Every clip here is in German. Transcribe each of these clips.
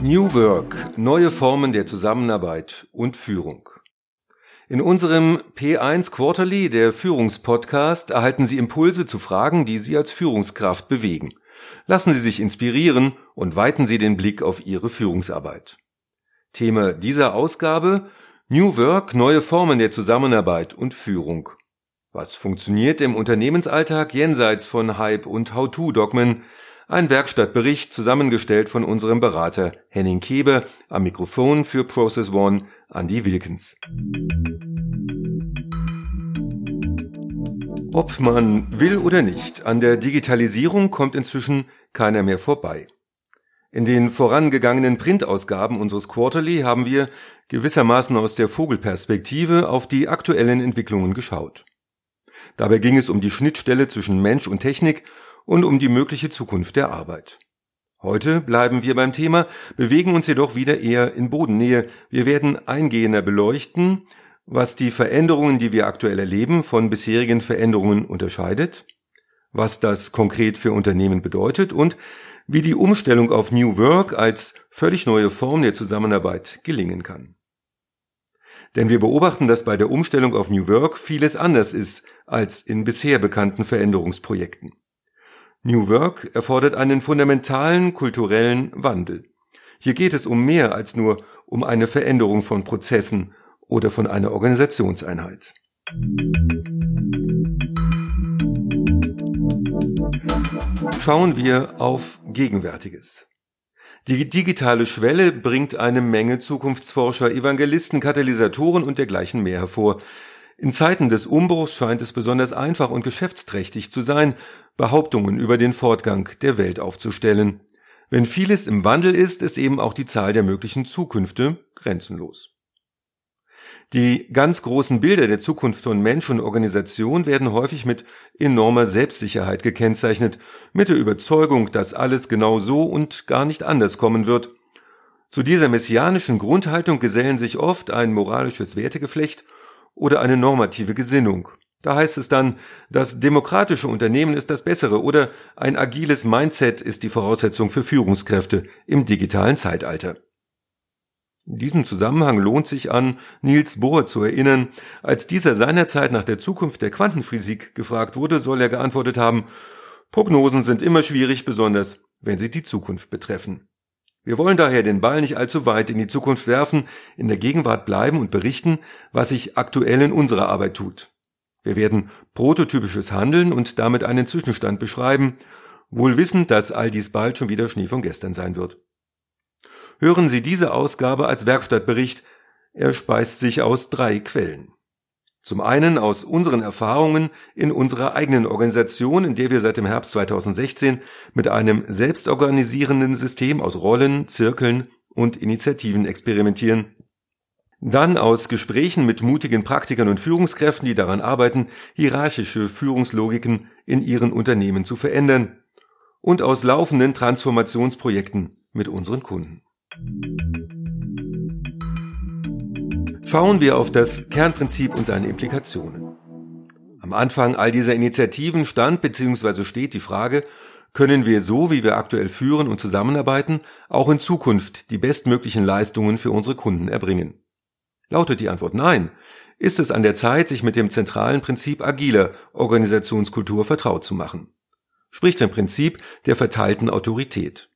New Work, neue Formen der Zusammenarbeit und Führung. In unserem P1 Quarterly, der Führungspodcast, erhalten Sie Impulse zu Fragen, die Sie als Führungskraft bewegen. Lassen Sie sich inspirieren und weiten Sie den Blick auf Ihre Führungsarbeit. Thema dieser Ausgabe New Work, neue Formen der Zusammenarbeit und Führung. Was funktioniert im Unternehmensalltag jenseits von Hype und How-to-Dogmen? Ein Werkstattbericht zusammengestellt von unserem Berater Henning Kebe am Mikrofon für Process One Andy Wilkins. Ob man will oder nicht, an der Digitalisierung kommt inzwischen keiner mehr vorbei. In den vorangegangenen Printausgaben unseres Quarterly haben wir gewissermaßen aus der Vogelperspektive auf die aktuellen Entwicklungen geschaut. Dabei ging es um die Schnittstelle zwischen Mensch und Technik und um die mögliche Zukunft der Arbeit. Heute bleiben wir beim Thema, bewegen uns jedoch wieder eher in Bodennähe. Wir werden eingehender beleuchten, was die Veränderungen, die wir aktuell erleben, von bisherigen Veränderungen unterscheidet, was das konkret für Unternehmen bedeutet und wie die Umstellung auf New Work als völlig neue Form der Zusammenarbeit gelingen kann. Denn wir beobachten, dass bei der Umstellung auf New Work vieles anders ist als in bisher bekannten Veränderungsprojekten. New Work erfordert einen fundamentalen kulturellen Wandel. Hier geht es um mehr als nur um eine Veränderung von Prozessen oder von einer Organisationseinheit. Schauen wir auf Gegenwärtiges. Die digitale Schwelle bringt eine Menge Zukunftsforscher, Evangelisten, Katalysatoren und dergleichen mehr hervor, in Zeiten des Umbruchs scheint es besonders einfach und geschäftsträchtig zu sein, Behauptungen über den Fortgang der Welt aufzustellen. Wenn vieles im Wandel ist, ist eben auch die Zahl der möglichen Zukünfte grenzenlos. Die ganz großen Bilder der Zukunft von Mensch und Organisation werden häufig mit enormer Selbstsicherheit gekennzeichnet, mit der Überzeugung, dass alles genau so und gar nicht anders kommen wird. Zu dieser messianischen Grundhaltung gesellen sich oft ein moralisches Wertegeflecht oder eine normative Gesinnung. Da heißt es dann, das demokratische Unternehmen ist das bessere oder ein agiles Mindset ist die Voraussetzung für Führungskräfte im digitalen Zeitalter. In diesem Zusammenhang lohnt sich an Niels Bohr zu erinnern, als dieser seinerzeit nach der Zukunft der Quantenphysik gefragt wurde, soll er geantwortet haben, Prognosen sind immer schwierig, besonders wenn sie die Zukunft betreffen. Wir wollen daher den Ball nicht allzu weit in die Zukunft werfen, in der Gegenwart bleiben und berichten, was sich aktuell in unserer Arbeit tut. Wir werden prototypisches Handeln und damit einen Zwischenstand beschreiben, wohl wissend, dass all dies bald schon wieder Schnee von gestern sein wird. Hören Sie diese Ausgabe als Werkstattbericht. Er speist sich aus drei Quellen. Zum einen aus unseren Erfahrungen in unserer eigenen Organisation, in der wir seit dem Herbst 2016 mit einem selbstorganisierenden System aus Rollen, Zirkeln und Initiativen experimentieren. Dann aus Gesprächen mit mutigen Praktikern und Führungskräften, die daran arbeiten, hierarchische Führungslogiken in ihren Unternehmen zu verändern. Und aus laufenden Transformationsprojekten mit unseren Kunden. Schauen wir auf das Kernprinzip und seine Implikationen. Am Anfang all dieser Initiativen stand bzw. steht die Frage, können wir so, wie wir aktuell führen und zusammenarbeiten, auch in Zukunft die bestmöglichen Leistungen für unsere Kunden erbringen? Lautet die Antwort nein, ist es an der Zeit, sich mit dem zentralen Prinzip agiler Organisationskultur vertraut zu machen. Sprich dem Prinzip der verteilten Autorität.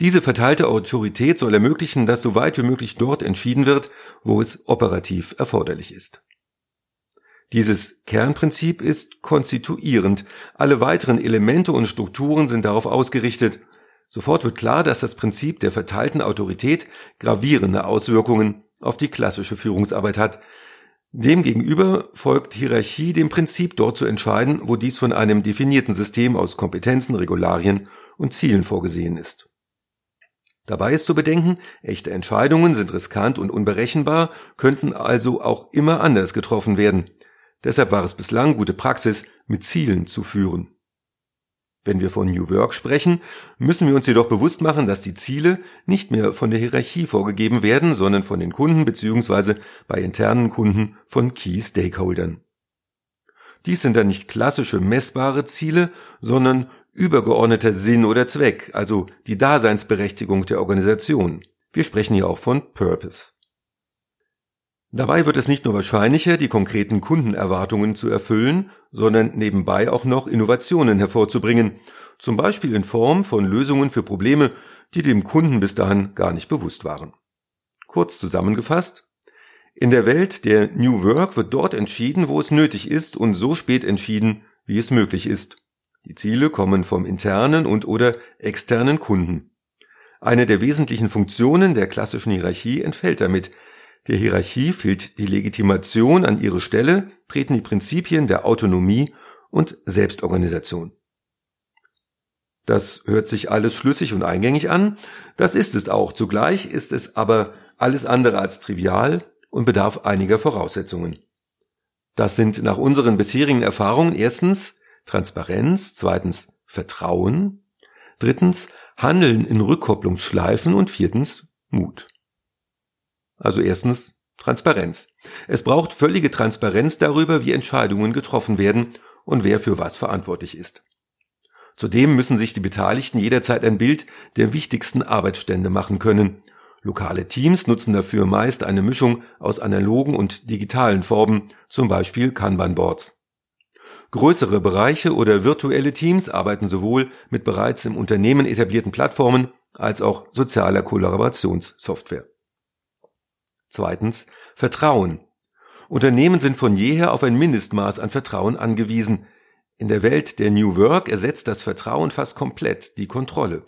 Diese verteilte Autorität soll ermöglichen, dass so weit wie möglich dort entschieden wird, wo es operativ erforderlich ist. Dieses Kernprinzip ist konstituierend. Alle weiteren Elemente und Strukturen sind darauf ausgerichtet. Sofort wird klar, dass das Prinzip der verteilten Autorität gravierende Auswirkungen auf die klassische Führungsarbeit hat. Demgegenüber folgt Hierarchie dem Prinzip, dort zu entscheiden, wo dies von einem definierten System aus Kompetenzen, Regularien und Zielen vorgesehen ist. Dabei ist zu bedenken, echte Entscheidungen sind riskant und unberechenbar, könnten also auch immer anders getroffen werden. Deshalb war es bislang gute Praxis, mit Zielen zu führen. Wenn wir von New Work sprechen, müssen wir uns jedoch bewusst machen, dass die Ziele nicht mehr von der Hierarchie vorgegeben werden, sondern von den Kunden bzw. bei internen Kunden von Key Stakeholdern. Dies sind dann nicht klassische messbare Ziele, sondern übergeordneter Sinn oder Zweck, also die Daseinsberechtigung der Organisation. Wir sprechen hier auch von Purpose. Dabei wird es nicht nur wahrscheinlicher, die konkreten Kundenerwartungen zu erfüllen, sondern nebenbei auch noch Innovationen hervorzubringen, zum Beispiel in Form von Lösungen für Probleme, die dem Kunden bis dahin gar nicht bewusst waren. Kurz zusammengefasst, in der Welt der New Work wird dort entschieden, wo es nötig ist und so spät entschieden, wie es möglich ist. Die Ziele kommen vom internen und oder externen Kunden. Eine der wesentlichen Funktionen der klassischen Hierarchie entfällt damit. Der Hierarchie fehlt die Legitimation an ihre Stelle, treten die Prinzipien der Autonomie und Selbstorganisation. Das hört sich alles schlüssig und eingängig an, das ist es auch. Zugleich ist es aber alles andere als trivial und bedarf einiger Voraussetzungen. Das sind nach unseren bisherigen Erfahrungen erstens Transparenz, zweitens Vertrauen, drittens Handeln in Rückkopplungsschleifen und viertens Mut. Also erstens Transparenz. Es braucht völlige Transparenz darüber, wie Entscheidungen getroffen werden und wer für was verantwortlich ist. Zudem müssen sich die Beteiligten jederzeit ein Bild der wichtigsten Arbeitsstände machen können Lokale Teams nutzen dafür meist eine Mischung aus analogen und digitalen Formen, zum Beispiel Kanban-Boards. Größere Bereiche oder virtuelle Teams arbeiten sowohl mit bereits im Unternehmen etablierten Plattformen als auch sozialer Kollaborationssoftware. Zweitens Vertrauen. Unternehmen sind von jeher auf ein Mindestmaß an Vertrauen angewiesen. In der Welt der New Work ersetzt das Vertrauen fast komplett die Kontrolle.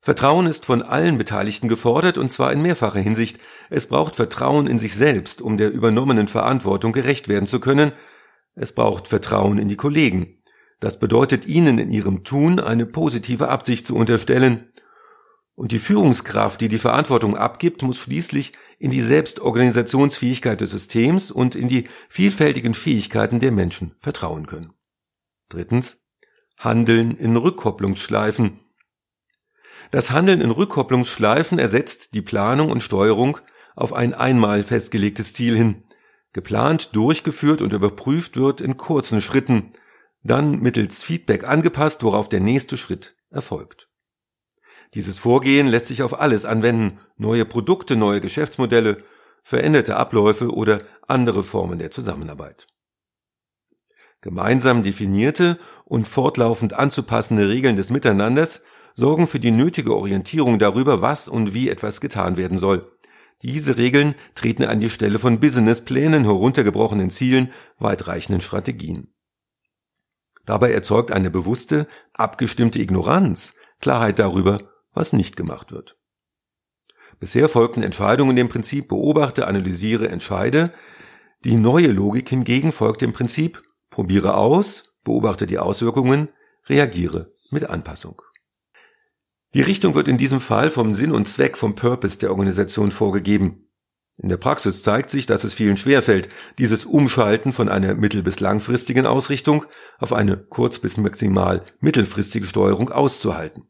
Vertrauen ist von allen Beteiligten gefordert und zwar in mehrfacher Hinsicht. Es braucht Vertrauen in sich selbst, um der übernommenen Verantwortung gerecht werden zu können. Es braucht Vertrauen in die Kollegen. Das bedeutet ihnen in ihrem Tun eine positive Absicht zu unterstellen. Und die Führungskraft, die die Verantwortung abgibt, muss schließlich in die Selbstorganisationsfähigkeit des Systems und in die vielfältigen Fähigkeiten der Menschen vertrauen können. Drittens. Handeln in Rückkopplungsschleifen. Das Handeln in Rückkopplungsschleifen ersetzt die Planung und Steuerung auf ein einmal festgelegtes Ziel hin. Geplant, durchgeführt und überprüft wird in kurzen Schritten, dann mittels Feedback angepasst, worauf der nächste Schritt erfolgt. Dieses Vorgehen lässt sich auf alles anwenden, neue Produkte, neue Geschäftsmodelle, veränderte Abläufe oder andere Formen der Zusammenarbeit. Gemeinsam definierte und fortlaufend anzupassende Regeln des Miteinanders sorgen für die nötige Orientierung darüber, was und wie etwas getan werden soll. Diese Regeln treten an die Stelle von Businessplänen, heruntergebrochenen Zielen, weitreichenden Strategien. Dabei erzeugt eine bewusste, abgestimmte Ignoranz Klarheit darüber, was nicht gemacht wird. Bisher folgten Entscheidungen dem Prinzip beobachte, analysiere, entscheide. Die neue Logik hingegen folgt dem Prinzip probiere aus, beobachte die Auswirkungen, reagiere mit Anpassung. Die Richtung wird in diesem Fall vom Sinn und Zweck, vom Purpose der Organisation vorgegeben. In der Praxis zeigt sich, dass es vielen schwerfällt, dieses Umschalten von einer mittel- bis langfristigen Ausrichtung auf eine kurz- bis maximal mittelfristige Steuerung auszuhalten.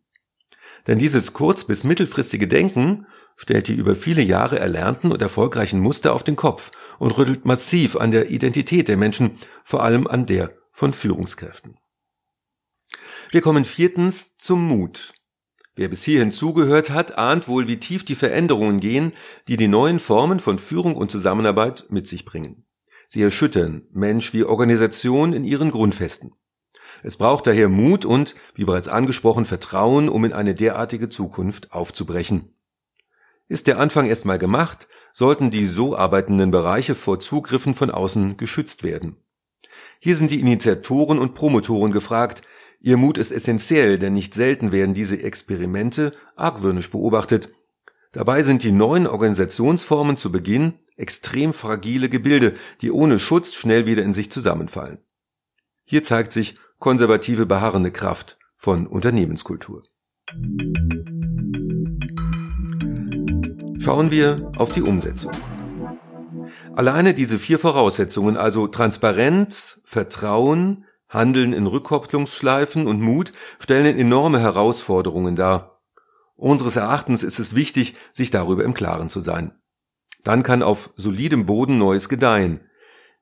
Denn dieses kurz- bis mittelfristige Denken stellt die über viele Jahre erlernten und erfolgreichen Muster auf den Kopf und rüttelt massiv an der Identität der Menschen, vor allem an der von Führungskräften. Wir kommen viertens zum Mut. Wer bis hierhin zugehört hat, ahnt wohl, wie tief die Veränderungen gehen, die die neuen Formen von Führung und Zusammenarbeit mit sich bringen. Sie erschüttern Mensch wie Organisation in ihren Grundfesten. Es braucht daher Mut und, wie bereits angesprochen, Vertrauen, um in eine derartige Zukunft aufzubrechen. Ist der Anfang erstmal gemacht, sollten die so arbeitenden Bereiche vor Zugriffen von außen geschützt werden. Hier sind die Initiatoren und Promotoren gefragt, Ihr Mut ist essentiell, denn nicht selten werden diese Experimente argwöhnisch beobachtet. Dabei sind die neuen Organisationsformen zu Beginn extrem fragile Gebilde, die ohne Schutz schnell wieder in sich zusammenfallen. Hier zeigt sich konservative beharrende Kraft von Unternehmenskultur. Schauen wir auf die Umsetzung. Alleine diese vier Voraussetzungen, also Transparenz, Vertrauen, Handeln in Rückkopplungsschleifen und Mut stellen enorme Herausforderungen dar. Unseres Erachtens ist es wichtig, sich darüber im Klaren zu sein. Dann kann auf solidem Boden Neues gedeihen.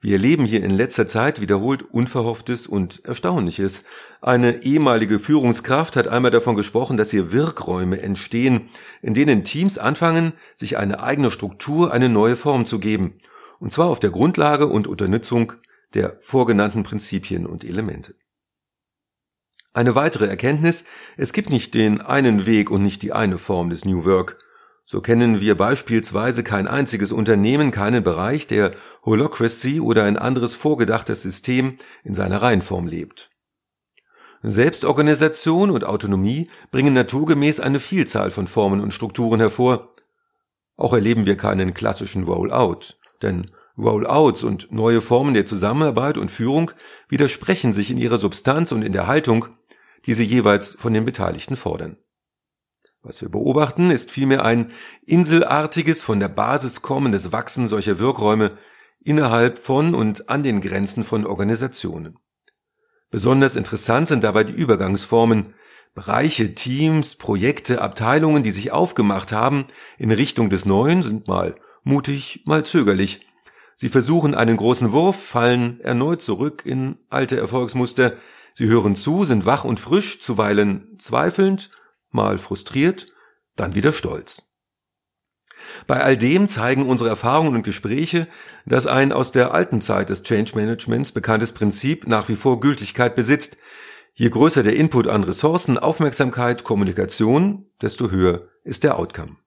Wir erleben hier in letzter Zeit wiederholt Unverhofftes und Erstaunliches. Eine ehemalige Führungskraft hat einmal davon gesprochen, dass hier Wirkräume entstehen, in denen Teams anfangen, sich eine eigene Struktur, eine neue Form zu geben. Und zwar auf der Grundlage und Unternützung der vorgenannten Prinzipien und Elemente. Eine weitere Erkenntnis, es gibt nicht den einen Weg und nicht die eine Form des New Work. So kennen wir beispielsweise kein einziges Unternehmen, keinen Bereich, der Holocracy oder ein anderes vorgedachtes System in seiner Reihenform lebt. Selbstorganisation und Autonomie bringen naturgemäß eine Vielzahl von Formen und Strukturen hervor. Auch erleben wir keinen klassischen Rollout, denn Rollouts und neue Formen der Zusammenarbeit und Führung widersprechen sich in ihrer Substanz und in der Haltung, die sie jeweils von den Beteiligten fordern. Was wir beobachten, ist vielmehr ein inselartiges, von der Basis kommendes Wachsen solcher Wirkräume innerhalb von und an den Grenzen von Organisationen. Besonders interessant sind dabei die Übergangsformen, Bereiche, Teams, Projekte, Abteilungen, die sich aufgemacht haben in Richtung des Neuen, sind mal mutig, mal zögerlich. Sie versuchen einen großen Wurf, fallen erneut zurück in alte Erfolgsmuster. Sie hören zu, sind wach und frisch, zuweilen zweifelnd mal frustriert, dann wieder stolz. Bei all dem zeigen unsere Erfahrungen und Gespräche, dass ein aus der alten Zeit des Change Managements bekanntes Prinzip nach wie vor Gültigkeit besitzt. Je größer der Input an Ressourcen, Aufmerksamkeit, Kommunikation, desto höher ist der Outcome.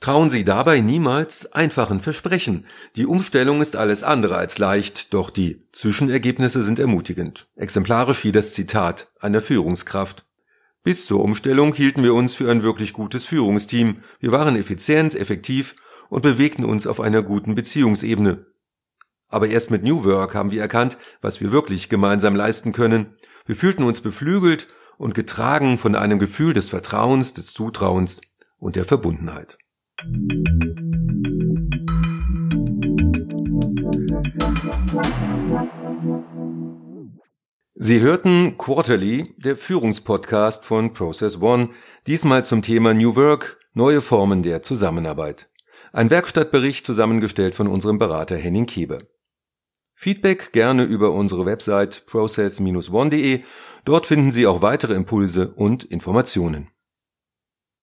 Trauen Sie dabei niemals einfachen Versprechen. Die Umstellung ist alles andere als leicht, doch die Zwischenergebnisse sind ermutigend. Exemplarisch wie das Zitat einer Führungskraft. Bis zur Umstellung hielten wir uns für ein wirklich gutes Führungsteam. Wir waren effizient, effektiv und bewegten uns auf einer guten Beziehungsebene. Aber erst mit New Work haben wir erkannt, was wir wirklich gemeinsam leisten können. Wir fühlten uns beflügelt und getragen von einem Gefühl des Vertrauens, des Zutrauens und der Verbundenheit. Sie hörten Quarterly, der Führungspodcast von Process One, diesmal zum Thema New Work, neue Formen der Zusammenarbeit. Ein Werkstattbericht zusammengestellt von unserem Berater Henning Keber. Feedback gerne über unsere Website process-one.de. Dort finden Sie auch weitere Impulse und Informationen.